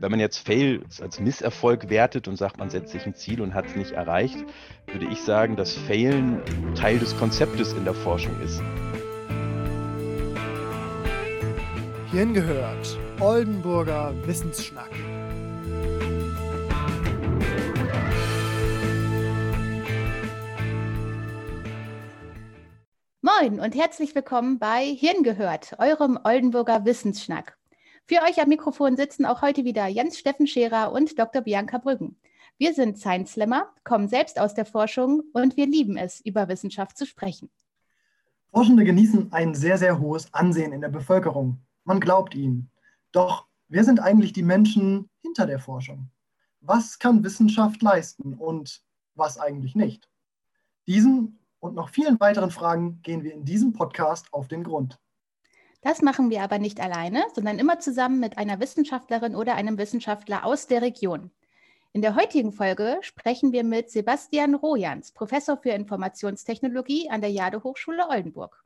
wenn man jetzt Fail als Misserfolg wertet und sagt, man setzt sich ein Ziel und hat es nicht erreicht, würde ich sagen, dass Failen Teil des Konzeptes in der Forschung ist. Hierhin gehört Oldenburger Wissensschnack. Moin und herzlich willkommen bei Hirn gehört, eurem Oldenburger Wissensschnack. Für euch am Mikrofon sitzen auch heute wieder Jens Steffen Scherer und Dr. Bianca Brüggen. Wir sind Science Slammer, kommen selbst aus der Forschung und wir lieben es, über Wissenschaft zu sprechen. Forschende genießen ein sehr, sehr hohes Ansehen in der Bevölkerung. Man glaubt ihnen. Doch wer sind eigentlich die Menschen hinter der Forschung? Was kann Wissenschaft leisten und was eigentlich nicht? Diesen und noch vielen weiteren Fragen gehen wir in diesem Podcast auf den Grund. Das machen wir aber nicht alleine, sondern immer zusammen mit einer Wissenschaftlerin oder einem Wissenschaftler aus der Region. In der heutigen Folge sprechen wir mit Sebastian Rojans, Professor für Informationstechnologie an der Jade Hochschule Oldenburg.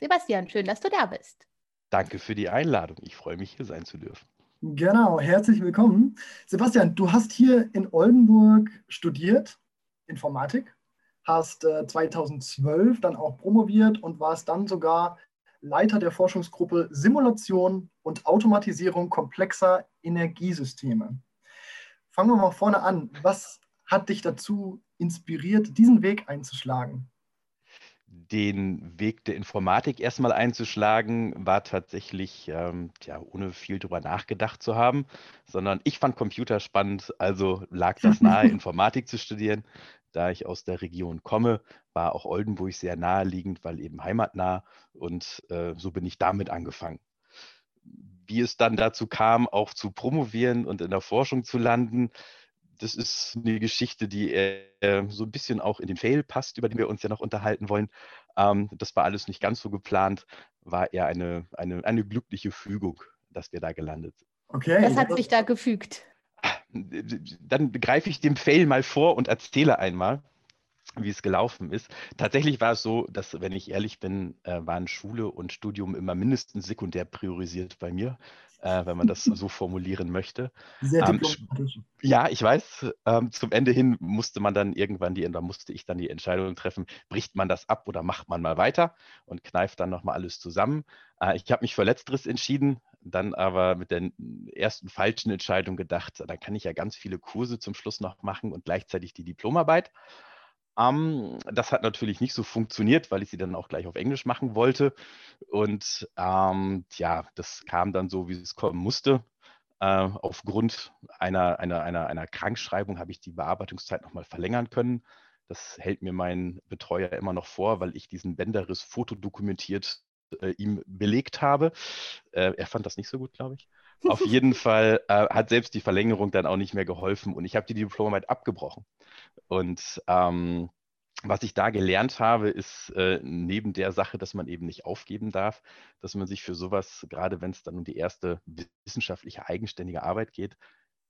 Sebastian, schön, dass du da bist. Danke für die Einladung. Ich freue mich, hier sein zu dürfen. Genau, herzlich willkommen. Sebastian, du hast hier in Oldenburg studiert, Informatik, hast äh, 2012 dann auch promoviert und warst dann sogar Leiter der Forschungsgruppe Simulation und Automatisierung komplexer Energiesysteme. Fangen wir mal vorne an. Was hat dich dazu inspiriert, diesen Weg einzuschlagen? Den Weg der Informatik erstmal einzuschlagen, war tatsächlich, ähm, ja, ohne viel drüber nachgedacht zu haben, sondern ich fand Computer spannend, also lag das nahe, Informatik zu studieren. Da ich aus der Region komme, war auch Oldenburg sehr naheliegend, weil eben heimatnah und äh, so bin ich damit angefangen. Wie es dann dazu kam, auch zu promovieren und in der Forschung zu landen, das ist eine Geschichte, die äh, so ein bisschen auch in den Fail passt, über den wir uns ja noch unterhalten wollen. Ähm, das war alles nicht ganz so geplant, war eher eine, eine, eine glückliche Fügung, dass wir da gelandet sind. Okay. Was hat sich da gefügt? Dann greife ich dem Fail mal vor und erzähle einmal, wie es gelaufen ist. Tatsächlich war es so, dass, wenn ich ehrlich bin, äh, waren Schule und Studium immer mindestens sekundär priorisiert bei mir, äh, wenn man das so formulieren möchte. Sehr ähm, ja, ich weiß. Ähm, zum Ende hin musste man dann irgendwann die, da musste ich dann die Entscheidung treffen, bricht man das ab oder macht man mal weiter und kneift dann nochmal alles zusammen. Äh, ich habe mich für Letzteres entschieden, dann aber mit der ersten falschen Entscheidung gedacht, da kann ich ja ganz viele Kurse zum Schluss noch machen und gleichzeitig die Diplomarbeit. Ähm, das hat natürlich nicht so funktioniert, weil ich sie dann auch gleich auf Englisch machen wollte. Und ähm, ja, das kam dann so, wie es kommen musste. Äh, aufgrund einer, einer, einer, einer Krankschreibung habe ich die Bearbeitungszeit nochmal verlängern können. Das hält mir mein Betreuer immer noch vor, weil ich diesen Bänderriss fotodokumentiert äh, ihm belegt habe. Äh, er fand das nicht so gut, glaube ich. Auf jeden Fall äh, hat selbst die Verlängerung dann auch nicht mehr geholfen und ich habe die Diplomarbeit abgebrochen. Und ähm, was ich da gelernt habe, ist äh, neben der Sache, dass man eben nicht aufgeben darf, dass man sich für sowas, gerade wenn es dann um die erste wissenschaftliche eigenständige Arbeit geht,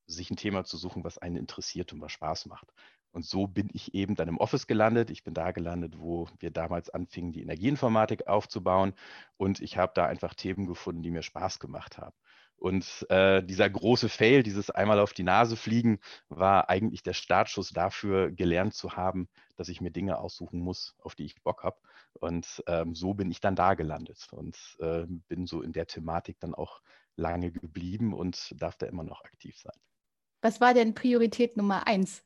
sich ein Thema zu suchen, was einen interessiert und was Spaß macht. Und so bin ich eben dann im Office gelandet. Ich bin da gelandet, wo wir damals anfingen, die Energieinformatik aufzubauen. Und ich habe da einfach Themen gefunden, die mir Spaß gemacht haben. Und äh, dieser große Fail, dieses einmal auf die Nase fliegen, war eigentlich der Startschuss dafür, gelernt zu haben, dass ich mir Dinge aussuchen muss, auf die ich Bock habe. Und ähm, so bin ich dann da gelandet und äh, bin so in der Thematik dann auch lange geblieben und darf da immer noch aktiv sein. Was war denn Priorität Nummer eins?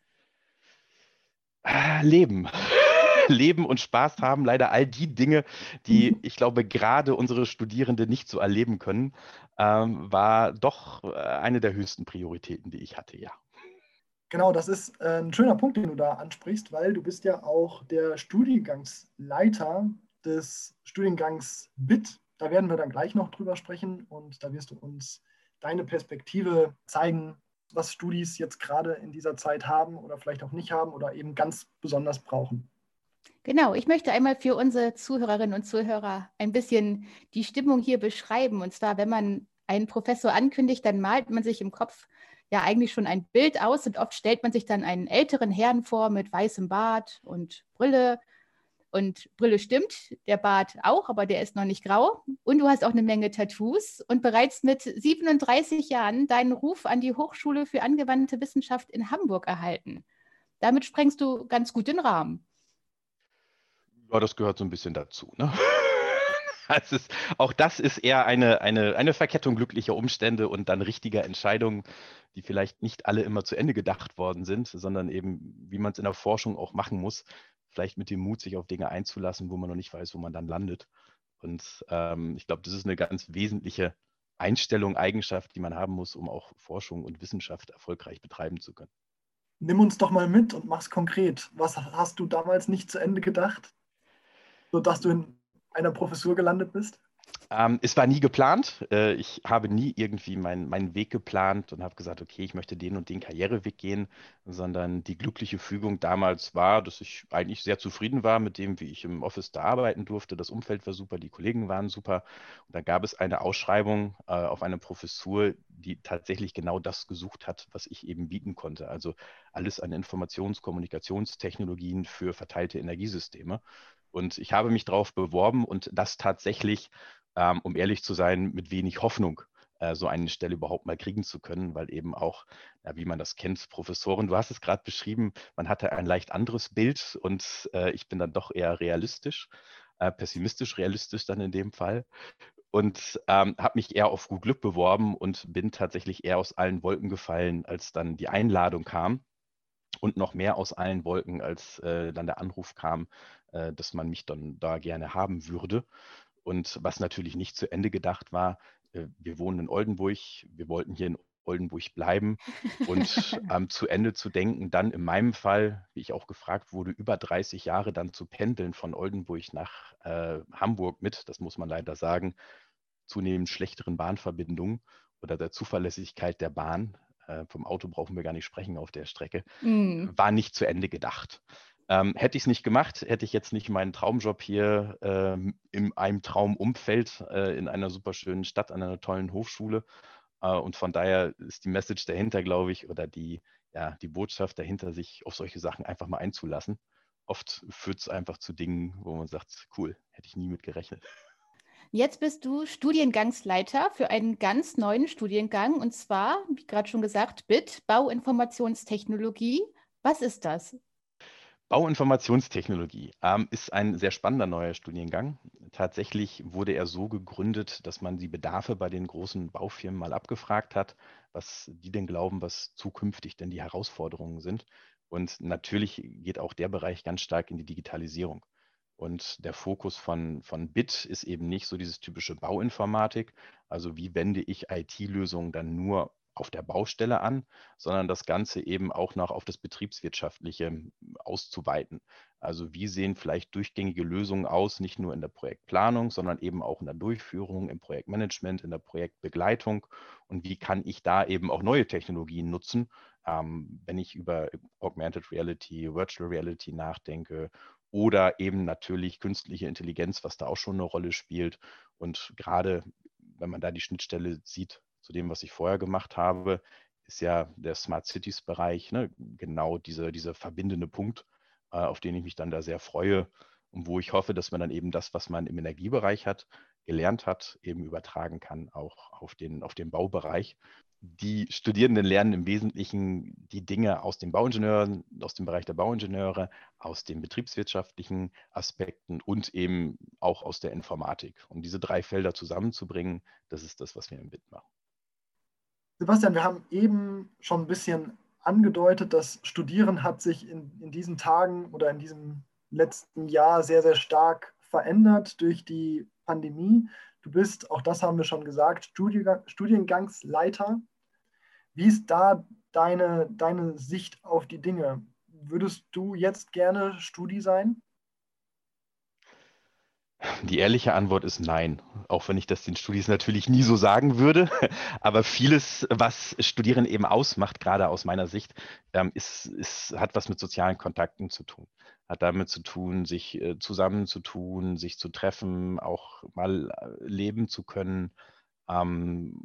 Leben. Leben und Spaß haben, leider all die Dinge, die ich glaube gerade unsere Studierende nicht so erleben können, ähm, war doch äh, eine der höchsten Prioritäten, die ich hatte, ja. Genau, das ist äh, ein schöner Punkt, den du da ansprichst, weil du bist ja auch der Studiengangsleiter des Studiengangs BIT. Da werden wir dann gleich noch drüber sprechen und da wirst du uns deine Perspektive zeigen, was Studis jetzt gerade in dieser Zeit haben oder vielleicht auch nicht haben oder eben ganz besonders brauchen. Genau, ich möchte einmal für unsere Zuhörerinnen und Zuhörer ein bisschen die Stimmung hier beschreiben. Und zwar, wenn man einen Professor ankündigt, dann malt man sich im Kopf ja eigentlich schon ein Bild aus und oft stellt man sich dann einen älteren Herrn vor mit weißem Bart und Brille, Und Brille stimmt, der Bart auch, aber der ist noch nicht grau. Und du hast auch eine Menge Tattoos und bereits mit 37 Jahren deinen Ruf an die Hochschule für angewandte Wissenschaft in Hamburg erhalten. Damit sprengst du ganz gut den Rahmen. Ja, das gehört so ein bisschen dazu. Ne? Das ist, auch das ist eher eine, eine, eine Verkettung glücklicher Umstände und dann richtiger Entscheidungen, die vielleicht nicht alle immer zu Ende gedacht worden sind, sondern eben, wie man es in der Forschung auch machen muss, vielleicht mit dem Mut, sich auf Dinge einzulassen, wo man noch nicht weiß, wo man dann landet. Und ähm, ich glaube, das ist eine ganz wesentliche Einstellung, Eigenschaft, die man haben muss, um auch Forschung und Wissenschaft erfolgreich betreiben zu können. Nimm uns doch mal mit und mach's konkret. Was hast du damals nicht zu Ende gedacht, sodass du in einer Professur gelandet bist? Ähm, es war nie geplant. Äh, ich habe nie irgendwie mein, meinen Weg geplant und habe gesagt, okay, ich möchte den und den Karriereweg gehen, sondern die glückliche Fügung damals war, dass ich eigentlich sehr zufrieden war mit dem, wie ich im Office da arbeiten durfte. Das Umfeld war super, die Kollegen waren super. Und dann gab es eine Ausschreibung äh, auf eine Professur, die tatsächlich genau das gesucht hat, was ich eben bieten konnte. Also alles an Informations-, Kommunikationstechnologien für verteilte Energiesysteme. Und ich habe mich darauf beworben und das tatsächlich, ähm, um ehrlich zu sein, mit wenig Hoffnung äh, so eine Stelle überhaupt mal kriegen zu können, weil eben auch, ja, wie man das kennt, Professoren, du hast es gerade beschrieben, man hatte ein leicht anderes Bild und äh, ich bin dann doch eher realistisch, äh, pessimistisch realistisch dann in dem Fall und ähm, habe mich eher auf gut Glück beworben und bin tatsächlich eher aus allen Wolken gefallen, als dann die Einladung kam und noch mehr aus allen Wolken, als äh, dann der Anruf kam, äh, dass man mich dann da gerne haben würde. Und was natürlich nicht zu Ende gedacht war, äh, wir wohnen in Oldenburg, wir wollten hier in Oldenburg bleiben und ähm, zu Ende zu denken, dann in meinem Fall, wie ich auch gefragt wurde, über 30 Jahre dann zu pendeln von Oldenburg nach äh, Hamburg mit, das muss man leider sagen, zunehmend schlechteren Bahnverbindungen oder der Zuverlässigkeit der Bahn, äh, vom Auto brauchen wir gar nicht sprechen auf der Strecke, mm. war nicht zu Ende gedacht. Ähm, hätte ich es nicht gemacht, hätte ich jetzt nicht meinen Traumjob hier ähm, in einem Traumumfeld äh, in einer super schönen Stadt, an einer tollen Hochschule. Äh, und von daher ist die Message dahinter, glaube ich, oder die, ja, die Botschaft dahinter, sich auf solche Sachen einfach mal einzulassen. Oft führt es einfach zu Dingen, wo man sagt, cool, hätte ich nie mit gerechnet. Jetzt bist du Studiengangsleiter für einen ganz neuen Studiengang und zwar, wie gerade schon gesagt, BIT, Bauinformationstechnologie. Was ist das? Bauinformationstechnologie ähm, ist ein sehr spannender neuer Studiengang. Tatsächlich wurde er so gegründet, dass man die Bedarfe bei den großen Baufirmen mal abgefragt hat, was die denn glauben, was zukünftig denn die Herausforderungen sind. Und natürlich geht auch der Bereich ganz stark in die Digitalisierung. Und der Fokus von, von BIT ist eben nicht so dieses typische Bauinformatik, also wie wende ich IT-Lösungen dann nur auf der Baustelle an, sondern das Ganze eben auch noch auf das Betriebswirtschaftliche hm, auszuweiten. Also wie sehen vielleicht durchgängige Lösungen aus, nicht nur in der Projektplanung, sondern eben auch in der Durchführung, im Projektmanagement, in der Projektbegleitung und wie kann ich da eben auch neue Technologien nutzen, ähm, wenn ich über Augmented Reality, Virtual Reality nachdenke oder eben natürlich künstliche Intelligenz, was da auch schon eine Rolle spielt. Und gerade wenn man da die Schnittstelle sieht zu dem, was ich vorher gemacht habe, ist ja der Smart Cities Bereich ne, genau dieser diese verbindende Punkt, äh, auf den ich mich dann da sehr freue und wo ich hoffe, dass man dann eben das, was man im Energiebereich hat, gelernt hat, eben übertragen kann, auch auf den, auf den Baubereich. Die Studierenden lernen im Wesentlichen die Dinge aus den Bauingenieuren, aus dem Bereich der Bauingenieure, aus den betriebswirtschaftlichen Aspekten und eben auch aus der Informatik. Um diese drei Felder zusammenzubringen, das ist das, was wir im BIT machen. Sebastian, wir haben eben schon ein bisschen angedeutet, das Studieren hat sich in, in diesen Tagen oder in diesem letzten Jahr sehr, sehr stark verändert durch die Pandemie. Du bist, auch das haben wir schon gesagt, Studiengangsleiter. Wie ist da deine, deine Sicht auf die Dinge? Würdest du jetzt gerne Studi sein? Die ehrliche Antwort ist nein, auch wenn ich das den Studis natürlich nie so sagen würde. Aber vieles, was Studieren eben ausmacht, gerade aus meiner Sicht, ähm, ist, ist, hat was mit sozialen Kontakten zu tun. Hat damit zu tun, sich äh, zusammenzutun, sich zu treffen, auch mal äh, leben zu können. Ähm,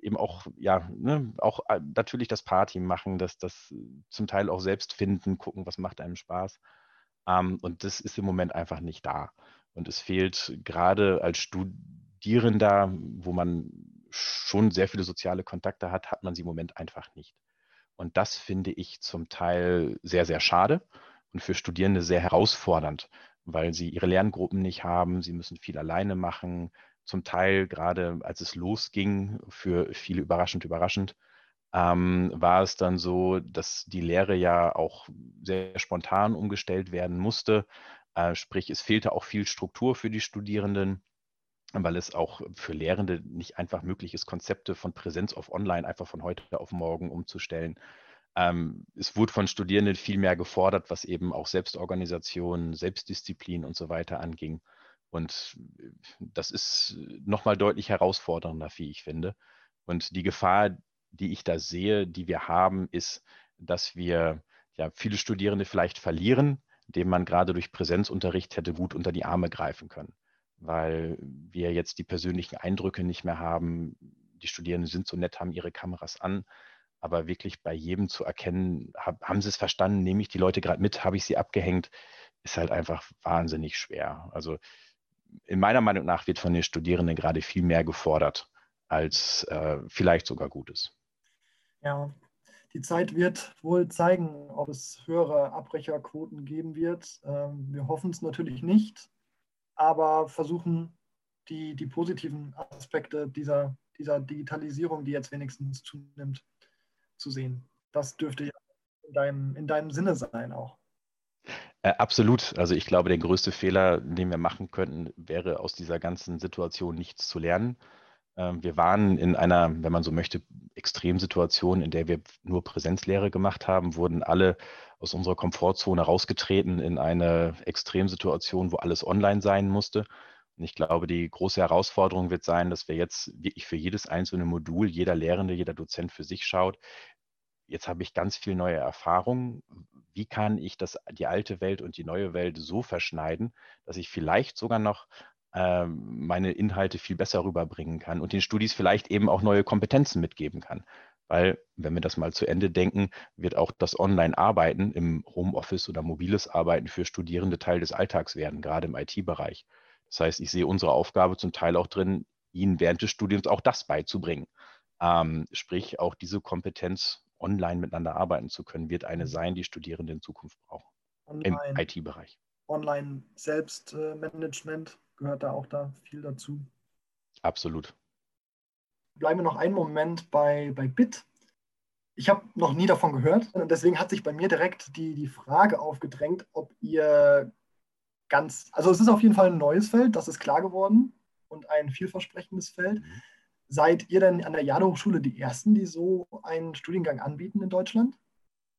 eben auch, ja, ne, auch äh, natürlich das Party machen, das, das zum Teil auch selbst finden, gucken, was macht einem Spaß. Ähm, und das ist im Moment einfach nicht da. Und es fehlt gerade als Studierender, wo man schon sehr viele soziale Kontakte hat, hat man sie im Moment einfach nicht. Und das finde ich zum Teil sehr, sehr schade und für Studierende sehr herausfordernd, weil sie ihre Lerngruppen nicht haben, sie müssen viel alleine machen. Zum Teil, gerade als es losging, für viele überraschend, überraschend, ähm, war es dann so, dass die Lehre ja auch sehr spontan umgestellt werden musste. Äh, sprich, es fehlte auch viel Struktur für die Studierenden, weil es auch für Lehrende nicht einfach möglich ist, Konzepte von Präsenz auf Online einfach von heute auf morgen umzustellen. Ähm, es wurde von Studierenden viel mehr gefordert, was eben auch Selbstorganisation, Selbstdisziplin und so weiter anging. Und äh, das ist nochmal deutlich herausfordernder, wie ich finde. Und die Gefahr, die ich da sehe, die wir haben, ist, dass wir ja viele Studierende vielleicht verlieren, dem man gerade durch Präsenzunterricht hätte gut unter die Arme greifen können, weil wir jetzt die persönlichen Eindrücke nicht mehr haben. Die Studierenden sind so nett, haben ihre Kameras an, aber wirklich bei jedem zu erkennen, hab, haben sie es verstanden, nehme ich die Leute gerade mit, habe ich sie abgehängt, ist halt einfach wahnsinnig schwer. Also in meiner Meinung nach wird von den Studierenden gerade viel mehr gefordert, als äh, vielleicht sogar gut ist. Ja, die Zeit wird wohl zeigen, ob es höhere Abbrecherquoten geben wird. Ähm, wir hoffen es natürlich nicht, aber versuchen die, die positiven Aspekte dieser, dieser Digitalisierung, die jetzt wenigstens zunimmt, zu sehen. Das dürfte ja in deinem, in deinem Sinne sein auch. Äh, absolut. Also ich glaube, der größte Fehler, den wir machen könnten, wäre aus dieser ganzen Situation nichts zu lernen. Ähm, wir waren in einer, wenn man so möchte, Extremsituation, in der wir nur Präsenzlehre gemacht haben, wurden alle aus unserer Komfortzone rausgetreten in eine Extremsituation, wo alles online sein musste. Und ich glaube, die große Herausforderung wird sein, dass wir jetzt wirklich für jedes einzelne Modul, jeder Lehrende, jeder Dozent für sich schaut, jetzt habe ich ganz viel neue Erfahrungen. Wie kann ich das, die alte Welt und die neue Welt so verschneiden, dass ich vielleicht sogar noch meine Inhalte viel besser rüberbringen kann und den Studis vielleicht eben auch neue Kompetenzen mitgeben kann. Weil, wenn wir das mal zu Ende denken, wird auch das Online-Arbeiten im Homeoffice oder mobiles Arbeiten für Studierende Teil des Alltags werden, gerade im IT-Bereich. Das heißt, ich sehe unsere Aufgabe zum Teil auch drin, ihnen während des Studiums auch das beizubringen. Ähm, sprich, auch diese Kompetenz, online miteinander arbeiten zu können, wird eine sein, die Studierende in Zukunft brauchen. Online, Im IT-Bereich. Online-Selbstmanagement gehört da auch da viel dazu. Absolut. Bleiben wir noch einen Moment bei, bei Bit. Ich habe noch nie davon gehört und deswegen hat sich bei mir direkt die, die Frage aufgedrängt, ob ihr ganz, also es ist auf jeden Fall ein neues Feld, das ist klar geworden und ein vielversprechendes Feld. Mhm. Seid ihr denn an der Jade-Hochschule die Ersten, die so einen Studiengang anbieten in Deutschland?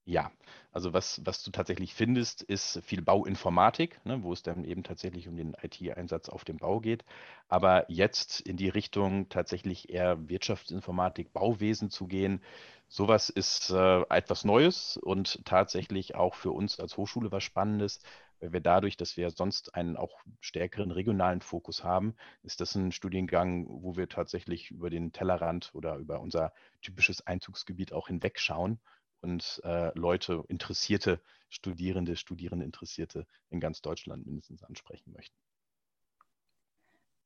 Ja, also was, was du tatsächlich findest, ist viel Bauinformatik, ne, wo es dann eben tatsächlich um den IT-Einsatz auf dem Bau geht. Aber jetzt in die Richtung tatsächlich eher Wirtschaftsinformatik, Bauwesen zu gehen, sowas ist äh, etwas Neues und tatsächlich auch für uns als Hochschule was Spannendes, weil wir dadurch, dass wir sonst einen auch stärkeren regionalen Fokus haben, ist das ein Studiengang, wo wir tatsächlich über den Tellerrand oder über unser typisches Einzugsgebiet auch hinwegschauen und äh, Leute, interessierte Studierende, Studierende Interessierte in ganz Deutschland mindestens ansprechen möchten.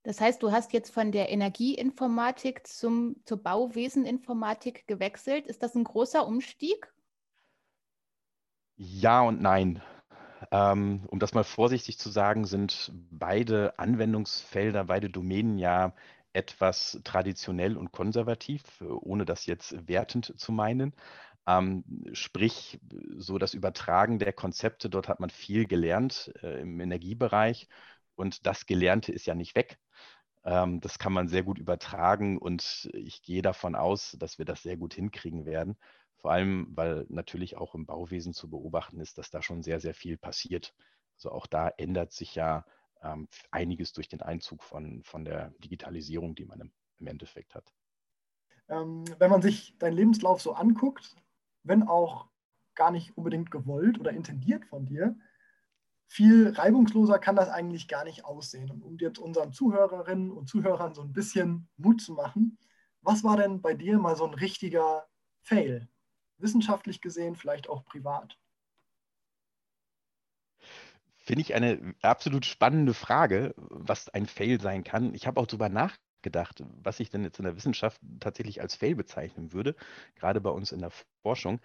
Das heißt, du hast jetzt von der Energieinformatik zum, zur Bauweseninformatik gewechselt. Ist das ein großer Umstieg? Ja und nein. Ähm, um das mal vorsichtig zu sagen, sind beide Anwendungsfelder, beide Domänen ja etwas traditionell und konservativ, ohne das jetzt wertend zu meinen. Ähm, sprich, so das Übertragen der Konzepte, dort hat man viel gelernt äh, im Energiebereich und das Gelernte ist ja nicht weg. Ähm, das kann man sehr gut übertragen und ich gehe davon aus, dass wir das sehr gut hinkriegen werden. Vor allem, weil natürlich auch im Bauwesen zu beobachten ist, dass da schon sehr, sehr viel passiert. Also auch da ändert sich ja ähm, einiges durch den Einzug von, von der Digitalisierung, die man im, im Endeffekt hat. Ähm, wenn man sich deinen Lebenslauf so anguckt, wenn auch gar nicht unbedingt gewollt oder intendiert von dir, viel reibungsloser kann das eigentlich gar nicht aussehen. Und um jetzt unseren Zuhörerinnen und Zuhörern so ein bisschen Mut zu machen, was war denn bei dir mal so ein richtiger Fail? Wissenschaftlich gesehen, vielleicht auch privat? Finde ich eine absolut spannende Frage, was ein Fail sein kann. Ich habe auch darüber nachgedacht, was ich denn jetzt in der Wissenschaft tatsächlich als Fail bezeichnen würde, gerade bei uns in der Forschung.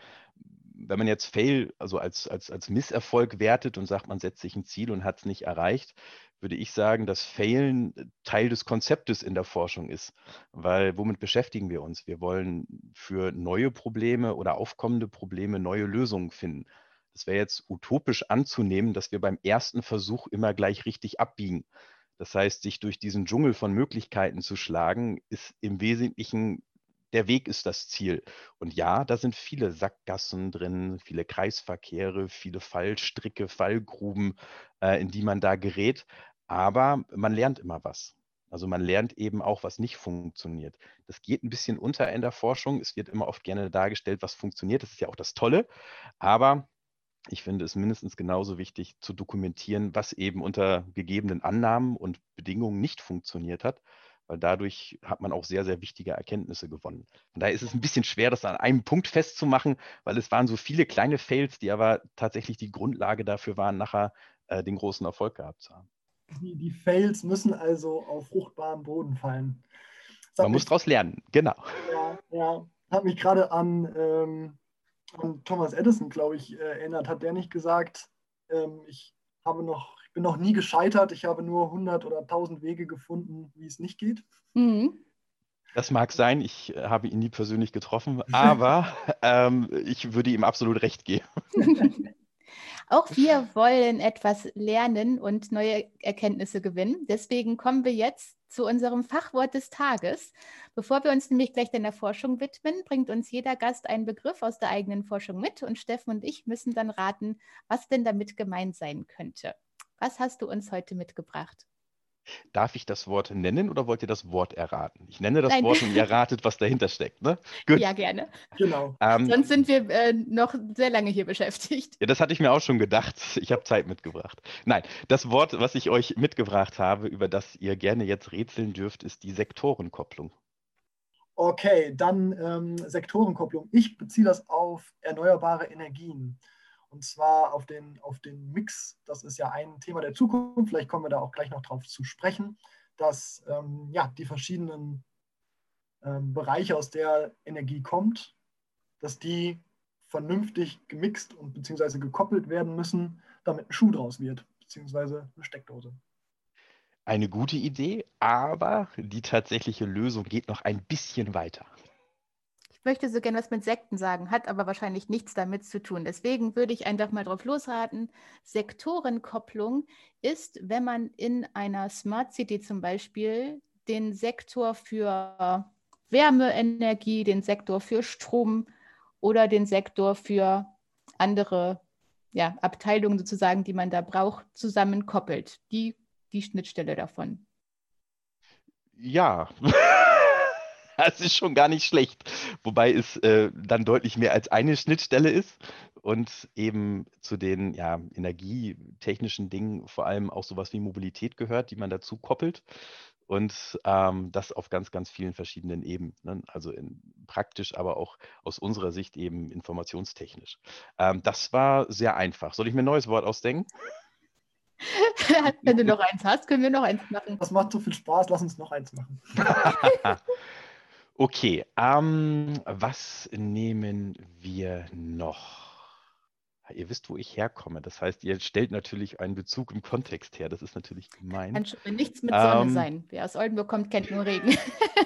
Wenn man jetzt Fail also als, als, als Misserfolg wertet und sagt, man setzt sich ein Ziel und hat es nicht erreicht, würde ich sagen, dass Failen Teil des Konzeptes in der Forschung ist. Weil womit beschäftigen wir uns? Wir wollen für neue Probleme oder aufkommende Probleme neue Lösungen finden. Es wäre jetzt utopisch anzunehmen, dass wir beim ersten Versuch immer gleich richtig abbiegen. Das heißt, sich durch diesen Dschungel von Möglichkeiten zu schlagen, ist im Wesentlichen der Weg ist das Ziel. Und ja, da sind viele Sackgassen drin, viele Kreisverkehre, viele Fallstricke, Fallgruben, äh, in die man da gerät. Aber man lernt immer was. Also man lernt eben auch, was nicht funktioniert. Das geht ein bisschen unter in der Forschung. Es wird immer oft gerne dargestellt, was funktioniert. Das ist ja auch das Tolle. Aber ich finde es mindestens genauso wichtig zu dokumentieren, was eben unter gegebenen Annahmen und Bedingungen nicht funktioniert hat, weil dadurch hat man auch sehr, sehr wichtige Erkenntnisse gewonnen. Von daher ist es ein bisschen schwer, das an einem Punkt festzumachen, weil es waren so viele kleine Fails, die aber tatsächlich die Grundlage dafür waren, nachher äh, den großen Erfolg gehabt zu haben. Die, die Fails müssen also auf fruchtbaren Boden fallen. Man muss daraus lernen, genau. Ja, ja. Hat mich gerade an ähm, an Thomas Edison, glaube ich, äh, erinnert. Hat der nicht gesagt, ähm, ich habe noch, ich bin noch nie gescheitert, ich habe nur 100 oder 1000 Wege gefunden, wie es nicht geht? Mhm. Das mag sein, ich äh, habe ihn nie persönlich getroffen, aber ähm, ich würde ihm absolut recht geben. Auch wir wollen etwas lernen und neue Erkenntnisse gewinnen. Deswegen kommen wir jetzt zu unserem Fachwort des Tages. Bevor wir uns nämlich gleich der Forschung widmen, bringt uns jeder Gast einen Begriff aus der eigenen Forschung mit und Steffen und ich müssen dann raten, was denn damit gemeint sein könnte. Was hast du uns heute mitgebracht? Darf ich das Wort nennen oder wollt ihr das Wort erraten? Ich nenne das Nein. Wort und ihr ratet, was dahinter steckt. Ne? Gut. Ja, gerne. Genau. Ähm, Sonst sind wir äh, noch sehr lange hier beschäftigt. Ja, das hatte ich mir auch schon gedacht. Ich habe Zeit mitgebracht. Nein, das Wort, was ich euch mitgebracht habe, über das ihr gerne jetzt rätseln dürft, ist die Sektorenkopplung. Okay, dann ähm, Sektorenkopplung. Ich beziehe das auf erneuerbare Energien. Und zwar auf den, auf den Mix. Das ist ja ein Thema der Zukunft. Vielleicht kommen wir da auch gleich noch drauf zu sprechen, dass ähm, ja, die verschiedenen ähm, Bereiche, aus der Energie kommt, dass die vernünftig gemixt und beziehungsweise gekoppelt werden müssen, damit ein Schuh draus wird, beziehungsweise eine Steckdose. Eine gute Idee, aber die tatsächliche Lösung geht noch ein bisschen weiter möchte so gerne was mit Sekten sagen, hat aber wahrscheinlich nichts damit zu tun. Deswegen würde ich einfach mal drauf losraten. Sektorenkopplung ist, wenn man in einer Smart City zum Beispiel den Sektor für Wärmeenergie, den Sektor für Strom oder den Sektor für andere ja, Abteilungen sozusagen, die man da braucht, zusammenkoppelt. Die, die Schnittstelle davon. Ja. Das ist schon gar nicht schlecht. Wobei es äh, dann deutlich mehr als eine Schnittstelle ist und eben zu den ja, energietechnischen Dingen vor allem auch sowas wie Mobilität gehört, die man dazu koppelt. Und ähm, das auf ganz, ganz vielen verschiedenen Ebenen. Ne? Also in, praktisch, aber auch aus unserer Sicht eben informationstechnisch. Ähm, das war sehr einfach. Soll ich mir ein neues Wort ausdenken? Wenn du noch eins hast, können wir noch eins machen. Das macht so viel Spaß, lass uns noch eins machen. Okay, ähm, was nehmen wir noch? Ihr wisst, wo ich herkomme. Das heißt, ihr stellt natürlich einen Bezug im Kontext her. Das ist natürlich gemein. Kann schon nichts mit Sonne ähm, sein. Wer aus Oldenburg kommt, kennt nur Regen.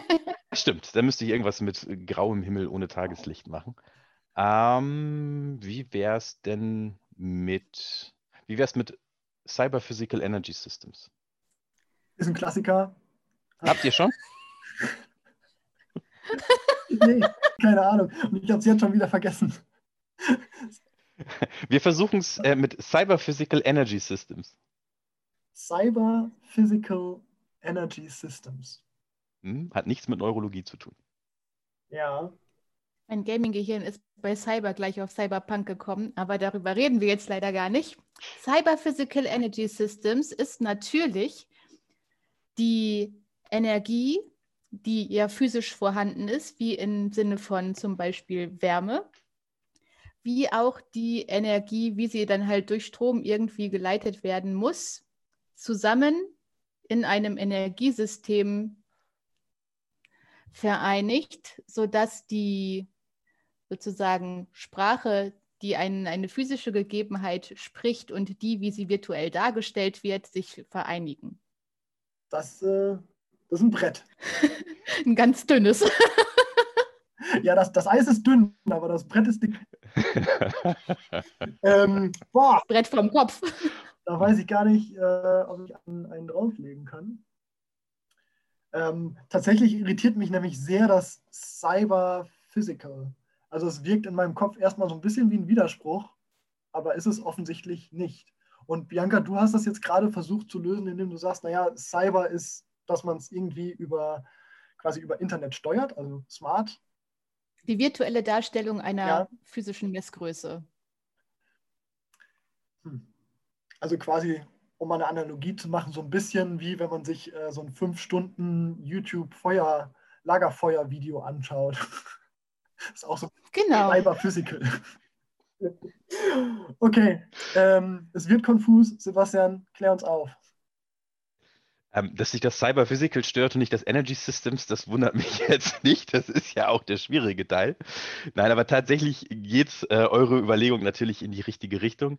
Stimmt, da müsste ich irgendwas mit grauem Himmel ohne Tageslicht machen. Ähm, wie wäre es denn mit, wie wäre es mit Cyber Physical Energy Systems? Ist ein Klassiker. Habt ihr schon? nee, keine Ahnung. Und ich habe es jetzt schon wieder vergessen. Wir versuchen es äh, mit Cyber Physical Energy Systems. Cyber Physical Energy Systems. Hm, hat nichts mit Neurologie zu tun. Ja. Mein Gaming-Gehirn ist bei Cyber gleich auf Cyberpunk gekommen, aber darüber reden wir jetzt leider gar nicht. Cyber Physical Energy Systems ist natürlich die Energie, die ja physisch vorhanden ist, wie im Sinne von zum Beispiel Wärme, wie auch die Energie, wie sie dann halt durch Strom irgendwie geleitet werden muss, zusammen in einem Energiesystem vereinigt, sodass die sozusagen Sprache, die ein, eine physische Gegebenheit spricht und die, wie sie virtuell dargestellt wird, sich vereinigen. Das, äh, das ist ein Brett. ein ganz dünnes. ja, das, das Eis ist dünn, aber das Brett ist dick. ähm, boah. Brett vom Kopf. Da weiß ich gar nicht, äh, ob ich einen, einen drauflegen kann. Ähm, tatsächlich irritiert mich nämlich sehr das Cyber Physical. Also es wirkt in meinem Kopf erstmal so ein bisschen wie ein Widerspruch, aber ist es offensichtlich nicht. Und Bianca, du hast das jetzt gerade versucht zu lösen, indem du sagst, naja, Cyber ist, dass man es irgendwie über quasi über Internet steuert, also smart. Die virtuelle Darstellung einer ja. physischen Messgröße. Hm. Also quasi um eine Analogie zu machen, so ein bisschen wie wenn man sich äh, so ein fünf Stunden YouTube-Feuer, Lagerfeuer-Video anschaut. das ist auch so genau. Cyber Physical. okay, ähm, es wird konfus. Sebastian, klär uns auf. Ähm, dass sich das Cyber Physical stört und nicht das Energy Systems, das wundert mich jetzt nicht. Das ist ja auch der schwierige Teil. Nein, aber tatsächlich geht äh, eure Überlegung natürlich in die richtige Richtung.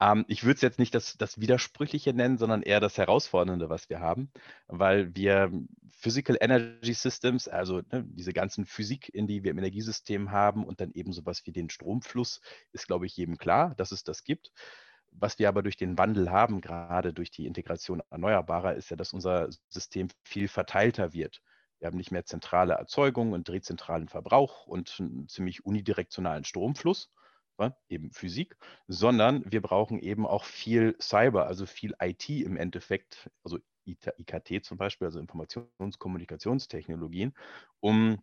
Ähm, ich würde es jetzt nicht das, das Widersprüchliche nennen, sondern eher das Herausfordernde, was wir haben, weil wir Physical Energy Systems, also ne, diese ganzen Physik, in die wir im Energiesystem haben und dann eben sowas wie den Stromfluss, ist, glaube ich, jedem klar, dass es das gibt. Was wir aber durch den Wandel haben, gerade durch die Integration erneuerbarer, ist ja, dass unser System viel verteilter wird. Wir haben nicht mehr zentrale Erzeugung und dezentralen Verbrauch und einen ziemlich unidirektionalen Stromfluss, eben Physik, sondern wir brauchen eben auch viel Cyber, also viel IT im Endeffekt, also IKT zum Beispiel, also Informations-Kommunikationstechnologien, um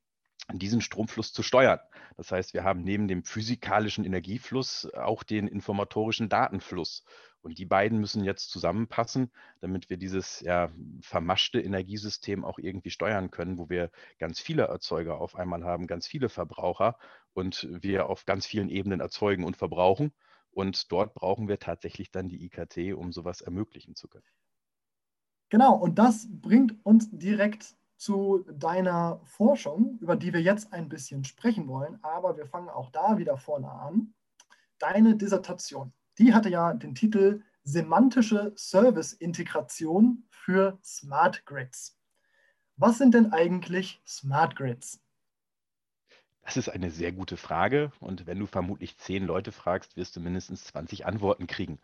diesen Stromfluss zu steuern. Das heißt, wir haben neben dem physikalischen Energiefluss auch den informatorischen Datenfluss. Und die beiden müssen jetzt zusammenpassen, damit wir dieses ja, vermaschte Energiesystem auch irgendwie steuern können, wo wir ganz viele Erzeuger auf einmal haben, ganz viele Verbraucher und wir auf ganz vielen Ebenen erzeugen und verbrauchen. Und dort brauchen wir tatsächlich dann die IKT, um sowas ermöglichen zu können. Genau, und das bringt uns direkt zu deiner Forschung, über die wir jetzt ein bisschen sprechen wollen, aber wir fangen auch da wieder vorne an. Deine Dissertation, die hatte ja den Titel Semantische Service-Integration für Smart Grids. Was sind denn eigentlich Smart Grids? Das ist eine sehr gute Frage und wenn du vermutlich zehn Leute fragst, wirst du mindestens 20 Antworten kriegen.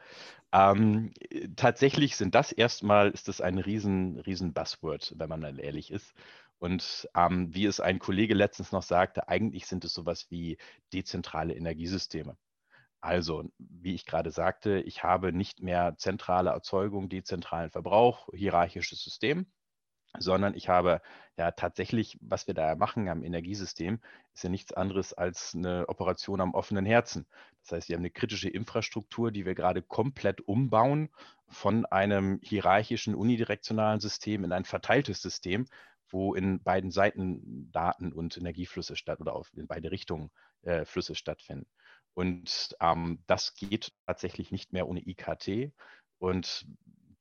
Ähm, tatsächlich sind das erstmal, ist das ein riesen, riesen Buzzword, wenn man dann ehrlich ist. Und ähm, wie es ein Kollege letztens noch sagte, eigentlich sind es sowas wie dezentrale Energiesysteme. Also, wie ich gerade sagte, ich habe nicht mehr zentrale Erzeugung, dezentralen Verbrauch, hierarchisches System, sondern ich habe ja tatsächlich, was wir da machen am Energiesystem, ist ja nichts anderes als eine Operation am offenen Herzen. Das heißt, wir haben eine kritische Infrastruktur, die wir gerade komplett umbauen von einem hierarchischen, unidirektionalen System in ein verteiltes System, wo in beiden Seiten Daten und Energieflüsse statt oder auf, in beide Richtungen äh, Flüsse stattfinden. Und ähm, das geht tatsächlich nicht mehr ohne IKT. Und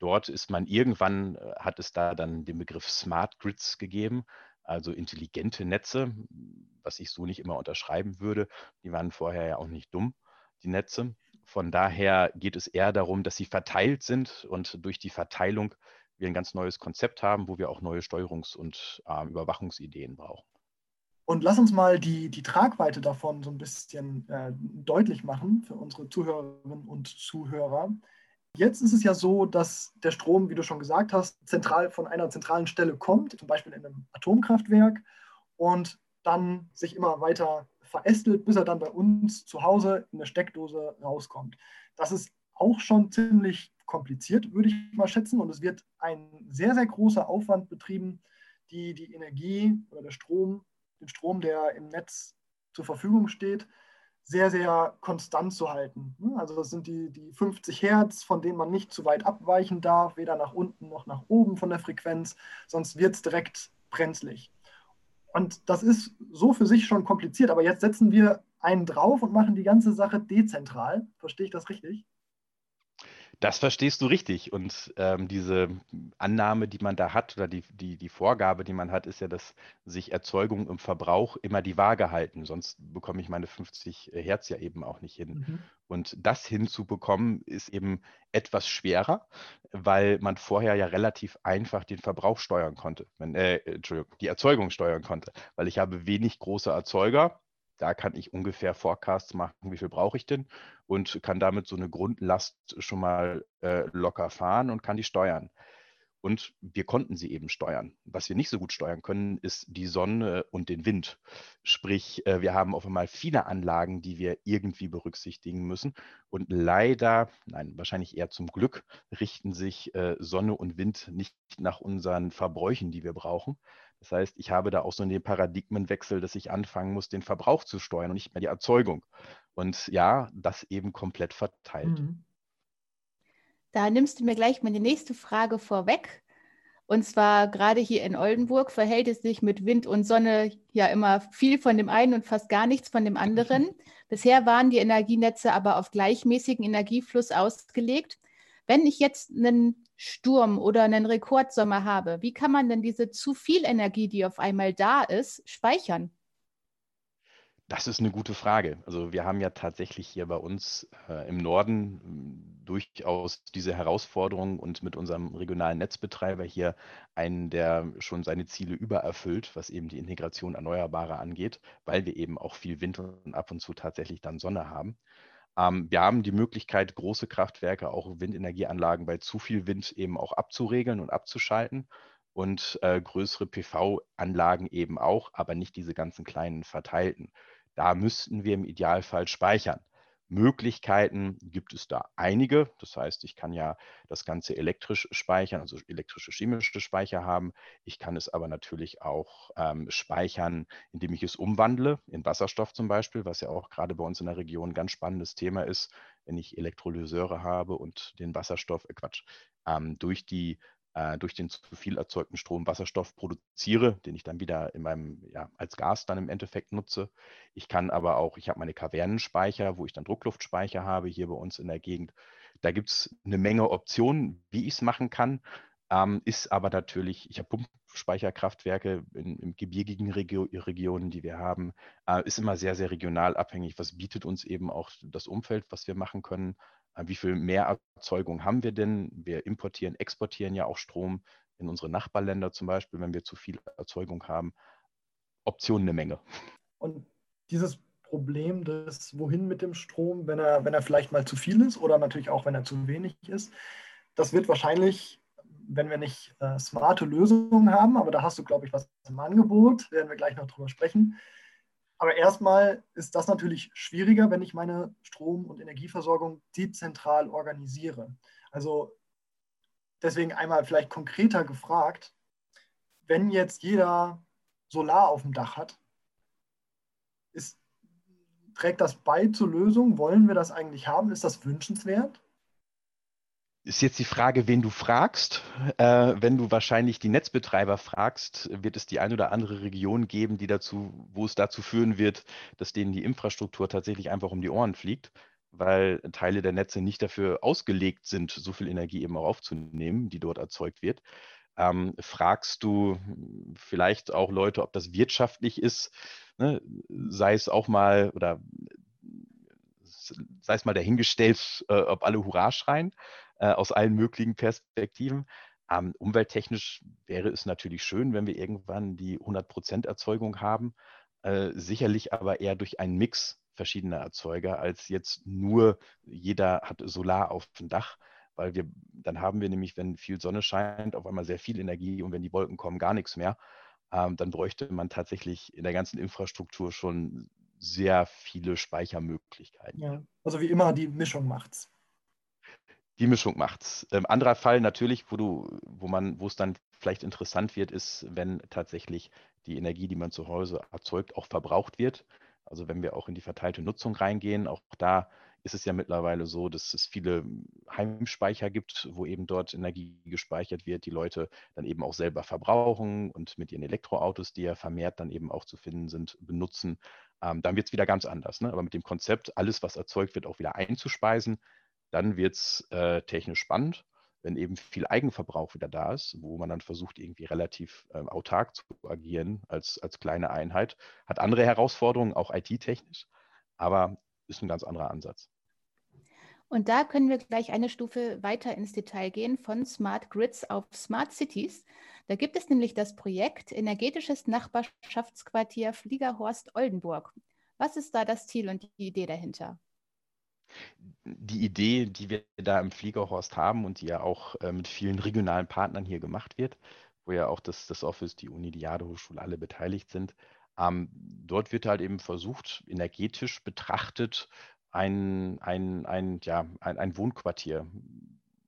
dort ist man irgendwann, äh, hat es da dann den Begriff Smart Grids gegeben, also intelligente Netze, was ich so nicht immer unterschreiben würde. Die waren vorher ja auch nicht dumm, die Netze. Von daher geht es eher darum, dass sie verteilt sind und durch die Verteilung wir ein ganz neues Konzept haben, wo wir auch neue Steuerungs- und äh, Überwachungsideen brauchen. Und lass uns mal die, die Tragweite davon so ein bisschen äh, deutlich machen für unsere Zuhörerinnen und Zuhörer. Jetzt ist es ja so, dass der Strom, wie du schon gesagt hast, zentral von einer zentralen Stelle kommt, zum Beispiel in einem Atomkraftwerk, und dann sich immer weiter verästelt, bis er dann bei uns zu Hause in der Steckdose rauskommt. Das ist auch schon ziemlich kompliziert, würde ich mal schätzen. Und es wird ein sehr, sehr großer Aufwand betrieben, die, die Energie oder der Strom, den Strom, der im Netz zur Verfügung steht, sehr, sehr konstant zu halten. Hm, also das sind die, die 50 Hertz, von denen man nicht zu weit abweichen darf, weder nach unten noch nach oben von der Frequenz, sonst wird es direkt brenzlig. Und das ist so für sich schon kompliziert, aber jetzt setzen wir einen drauf und machen die ganze Sache dezentral. Verstehe ich das richtig? Das verstehst du richtig. Und ähm, diese Annahme, die man da hat, oder die, die, die Vorgabe, die man hat, ist ja, dass sich Erzeugung und Verbrauch immer die Waage halten. Sonst bekomme ich meine 50 Hertz ja eben auch nicht hin. Mhm. Und das hinzubekommen, ist eben etwas schwerer, weil man vorher ja relativ einfach den Verbrauch steuern konnte. Wenn, äh, Entschuldigung, die Erzeugung steuern konnte. Weil ich habe wenig große Erzeuger, da kann ich ungefähr Forecasts machen, wie viel brauche ich denn und kann damit so eine Grundlast schon mal äh, locker fahren und kann die steuern. Und wir konnten sie eben steuern. Was wir nicht so gut steuern können, ist die Sonne und den Wind. Sprich, äh, wir haben auf einmal viele Anlagen, die wir irgendwie berücksichtigen müssen. Und leider, nein, wahrscheinlich eher zum Glück, richten sich äh, Sonne und Wind nicht nach unseren Verbräuchen, die wir brauchen, das heißt, ich habe da auch so einen Paradigmenwechsel, dass ich anfangen muss, den Verbrauch zu steuern und nicht mehr die Erzeugung. Und ja, das eben komplett verteilt. Mhm. Da nimmst du mir gleich mal die nächste Frage vorweg. Und zwar gerade hier in Oldenburg verhält es sich mit Wind und Sonne ja immer viel von dem einen und fast gar nichts von dem anderen. Bisher waren die Energienetze aber auf gleichmäßigen Energiefluss ausgelegt. Wenn ich jetzt einen Sturm oder einen Rekordsommer habe, wie kann man denn diese zu viel Energie, die auf einmal da ist, speichern? Das ist eine gute Frage. Also wir haben ja tatsächlich hier bei uns äh, im Norden äh, durchaus diese Herausforderung und mit unserem regionalen Netzbetreiber hier einen, der schon seine Ziele übererfüllt, was eben die Integration erneuerbarer angeht, weil wir eben auch viel Wind und ab und zu tatsächlich dann Sonne haben. Ähm, wir haben die Möglichkeit, große Kraftwerke, auch Windenergieanlagen bei zu viel Wind eben auch abzuregeln und abzuschalten und äh, größere PV-Anlagen eben auch, aber nicht diese ganzen kleinen verteilten. Da müssten wir im Idealfall speichern. Möglichkeiten gibt es da einige. Das heißt, ich kann ja das Ganze elektrisch speichern, also elektrische chemische Speicher haben. Ich kann es aber natürlich auch ähm, speichern, indem ich es umwandle in Wasserstoff zum Beispiel, was ja auch gerade bei uns in der Region ein ganz spannendes Thema ist, wenn ich Elektrolyseure habe und den Wasserstoff, äh Quatsch, ähm, durch die äh, durch den zu viel erzeugten Strom Wasserstoff produziere, den ich dann wieder in meinem, ja, als Gas dann im Endeffekt nutze. Ich kann aber auch, ich habe meine Kavernenspeicher, wo ich dann Druckluftspeicher habe, hier bei uns in der Gegend. Da gibt es eine Menge Optionen, wie ich es machen kann. Ähm, ist aber natürlich, ich habe Pumpspeicherkraftwerke in, in gebirgigen Regio Regionen, die wir haben, äh, ist immer sehr, sehr regional abhängig. Was bietet uns eben auch das Umfeld, was wir machen können? Äh, wie viel Mehrerzeugung haben wir denn? Wir importieren, exportieren ja auch Strom in unsere Nachbarländer zum Beispiel, wenn wir zu viel Erzeugung haben. Optionen eine Menge. Und dieses Problem des Wohin mit dem Strom, wenn er, wenn er vielleicht mal zu viel ist oder natürlich auch, wenn er zu wenig ist, das wird wahrscheinlich, wenn wir nicht äh, smarte Lösungen haben, aber da hast du, glaube ich, was im Angebot, werden wir gleich noch drüber sprechen, aber erstmal ist das natürlich schwieriger, wenn ich meine Strom- und Energieversorgung dezentral organisiere. Also deswegen einmal vielleicht konkreter gefragt, wenn jetzt jeder Solar auf dem Dach hat, ist, trägt das bei zur Lösung? Wollen wir das eigentlich haben? Ist das wünschenswert? Ist jetzt die Frage, wen du fragst. Äh, wenn du wahrscheinlich die Netzbetreiber fragst, wird es die ein oder andere Region geben, die dazu, wo es dazu führen wird, dass denen die Infrastruktur tatsächlich einfach um die Ohren fliegt, weil Teile der Netze nicht dafür ausgelegt sind, so viel Energie eben auch aufzunehmen, die dort erzeugt wird. Ähm, fragst du vielleicht auch Leute, ob das wirtschaftlich ist, ne? sei es auch mal oder sei es mal dahingestellt, äh, ob alle Hurra schreien aus allen möglichen Perspektiven. Ähm, umwelttechnisch wäre es natürlich schön, wenn wir irgendwann die 100% Erzeugung haben, äh, sicherlich aber eher durch einen Mix verschiedener Erzeuger, als jetzt nur jeder hat Solar auf dem Dach, weil wir, dann haben wir nämlich, wenn viel Sonne scheint, auf einmal sehr viel Energie und wenn die Wolken kommen, gar nichts mehr. Ähm, dann bräuchte man tatsächlich in der ganzen Infrastruktur schon sehr viele Speichermöglichkeiten. Ja, also wie immer, die Mischung macht's die Mischung macht's. Ähm, anderer Fall natürlich, wo du, wo man, wo es dann vielleicht interessant wird, ist, wenn tatsächlich die Energie, die man zu Hause erzeugt, auch verbraucht wird. Also wenn wir auch in die verteilte Nutzung reingehen, auch da ist es ja mittlerweile so, dass es viele Heimspeicher gibt, wo eben dort Energie gespeichert wird, die Leute dann eben auch selber verbrauchen und mit ihren Elektroautos, die ja vermehrt dann eben auch zu finden sind, benutzen. Ähm, dann wird es wieder ganz anders. Ne? Aber mit dem Konzept, alles, was erzeugt wird, auch wieder einzuspeisen, dann wird es äh, technisch spannend wenn eben viel Eigenverbrauch wieder da ist, wo man dann versucht, irgendwie relativ ähm, autark zu agieren als, als kleine Einheit, hat andere Herausforderungen, auch IT-technisch, aber ist ein ganz anderer Ansatz. Und da können wir gleich eine Stufe weiter ins Detail gehen von Smart Grids auf Smart Cities. Da gibt es nämlich das Projekt Energetisches Nachbarschaftsquartier Fliegerhorst-Oldenburg. Was ist da das Ziel und die Idee dahinter? Die Idee, die wir da im Fliegerhorst haben und die ja auch äh, mit vielen regionalen Partnern hier gemacht wird, wo ja auch das, das Office, die Uni, die Jade-Hochschule alle beteiligt sind. Ähm, dort wird halt eben versucht, energetisch betrachtet ein, ein, ein, ja, ein, ein Wohnquartier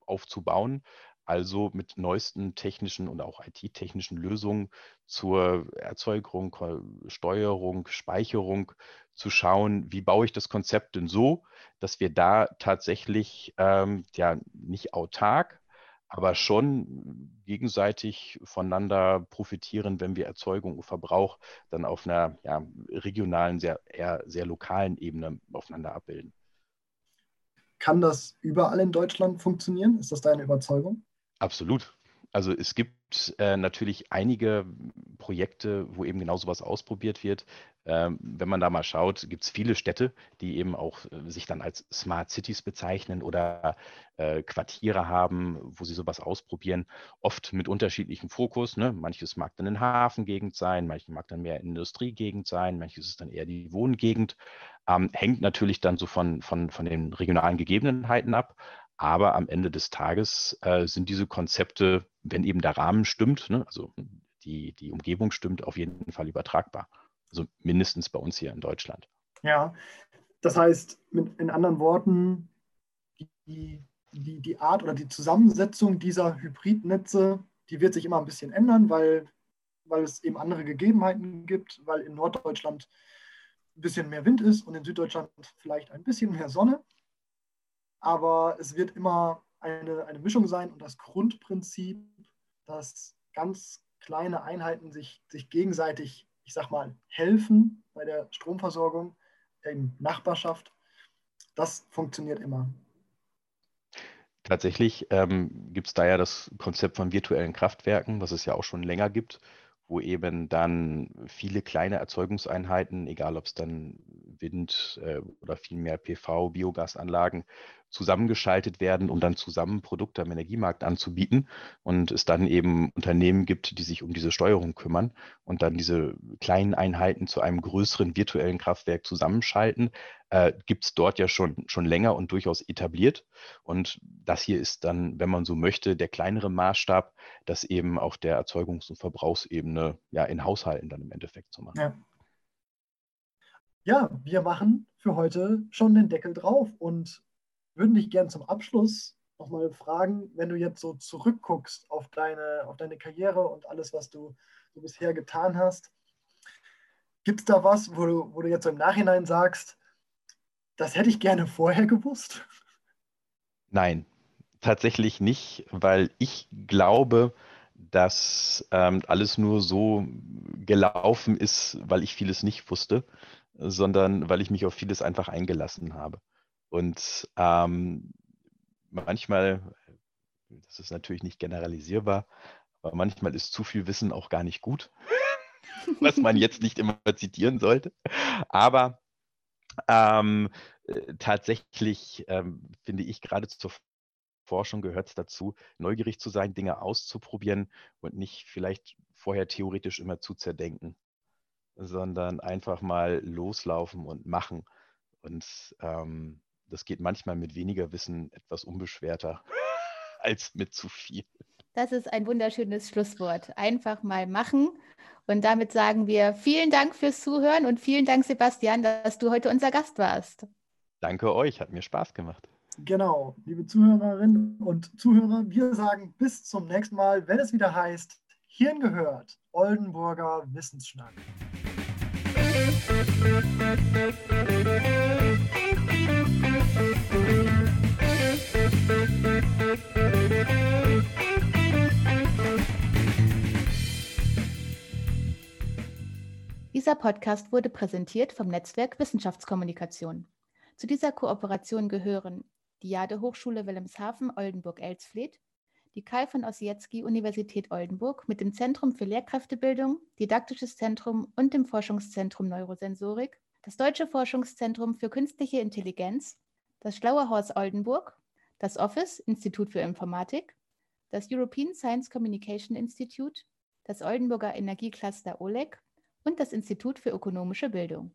aufzubauen, also mit neuesten technischen und auch IT-technischen Lösungen zur Erzeugung, Steuerung, Speicherung zu schauen, wie baue ich das Konzept denn so, dass wir da tatsächlich ähm, ja nicht autark, aber schon gegenseitig voneinander profitieren, wenn wir Erzeugung und Verbrauch dann auf einer ja, regionalen, sehr, eher sehr lokalen Ebene aufeinander abbilden. Kann das überall in Deutschland funktionieren? Ist das deine Überzeugung? Absolut. Also es gibt äh, natürlich einige Projekte, wo eben genau sowas ausprobiert wird. Ähm, wenn man da mal schaut, gibt es viele Städte, die eben auch äh, sich dann als Smart Cities bezeichnen oder äh, Quartiere haben, wo sie sowas ausprobieren, oft mit unterschiedlichem Fokus. Ne? Manches mag dann eine Hafengegend sein, manches mag dann mehr Industriegegend sein, manches ist dann eher die Wohngegend. Ähm, hängt natürlich dann so von, von, von den regionalen Gegebenheiten ab. Aber am Ende des Tages äh, sind diese Konzepte, wenn eben der Rahmen stimmt, ne, also die, die Umgebung stimmt, auf jeden Fall übertragbar. Also mindestens bei uns hier in Deutschland. Ja, das heißt, mit, in anderen Worten, die, die, die Art oder die Zusammensetzung dieser Hybridnetze, die wird sich immer ein bisschen ändern, weil, weil es eben andere Gegebenheiten gibt, weil in Norddeutschland ein bisschen mehr Wind ist und in Süddeutschland vielleicht ein bisschen mehr Sonne aber es wird immer eine, eine Mischung sein und das Grundprinzip, dass ganz kleine Einheiten sich, sich gegenseitig, ich sag mal, helfen bei der Stromversorgung in Nachbarschaft, das funktioniert immer. Tatsächlich ähm, gibt es da ja das Konzept von virtuellen Kraftwerken, was es ja auch schon länger gibt, wo eben dann viele kleine Erzeugungseinheiten, egal ob es dann Wind äh, oder vielmehr PV, Biogasanlagen, zusammengeschaltet werden, um dann zusammen Produkte am Energiemarkt anzubieten und es dann eben Unternehmen gibt, die sich um diese Steuerung kümmern und dann diese kleinen Einheiten zu einem größeren virtuellen Kraftwerk zusammenschalten, äh, gibt es dort ja schon, schon länger und durchaus etabliert. Und das hier ist dann, wenn man so möchte, der kleinere Maßstab, das eben auf der Erzeugungs- und Verbrauchsebene ja in Haushalten dann im Endeffekt zu machen. Ja. Ja, wir machen für heute schon den Deckel drauf und würden dich gern zum Abschluss nochmal fragen, wenn du jetzt so zurückguckst auf deine, auf deine Karriere und alles, was du, du bisher getan hast. Gibt es da was, wo du, wo du jetzt so im Nachhinein sagst, das hätte ich gerne vorher gewusst? Nein, tatsächlich nicht, weil ich glaube, dass ähm, alles nur so gelaufen ist, weil ich vieles nicht wusste, sondern weil ich mich auf vieles einfach eingelassen habe. Und ähm, manchmal, das ist natürlich nicht generalisierbar, aber manchmal ist zu viel Wissen auch gar nicht gut, was man jetzt nicht immer zitieren sollte. Aber ähm, äh, tatsächlich ähm, finde ich gerade zur Forschung gehört es dazu, neugierig zu sein, Dinge auszuprobieren und nicht vielleicht vorher theoretisch immer zu zerdenken, sondern einfach mal loslaufen und machen. Und ähm, das geht manchmal mit weniger Wissen etwas unbeschwerter als mit zu viel. Das ist ein wunderschönes Schlusswort. Einfach mal machen. Und damit sagen wir vielen Dank fürs Zuhören und vielen Dank, Sebastian, dass du heute unser Gast warst. Danke euch, hat mir Spaß gemacht. Genau, liebe Zuhörerinnen und Zuhörer, wir sagen bis zum nächsten Mal, wenn es wieder heißt, Hirn gehört, Oldenburger Wissensschnack. Dieser Podcast wurde präsentiert vom Netzwerk Wissenschaftskommunikation. Zu dieser Kooperation gehören die Jade Hochschule Wilhelmshaven Oldenburg-Elsfleth, die Kai von Ossietzky Universität Oldenburg mit dem Zentrum für Lehrkräftebildung, Didaktisches Zentrum und dem Forschungszentrum Neurosensorik, das Deutsche Forschungszentrum für Künstliche Intelligenz, das Schlaue Haus Oldenburg, das Office Institut für Informatik, das European Science Communication Institute, das Oldenburger Energiecluster OLEG und das Institut für ökonomische Bildung.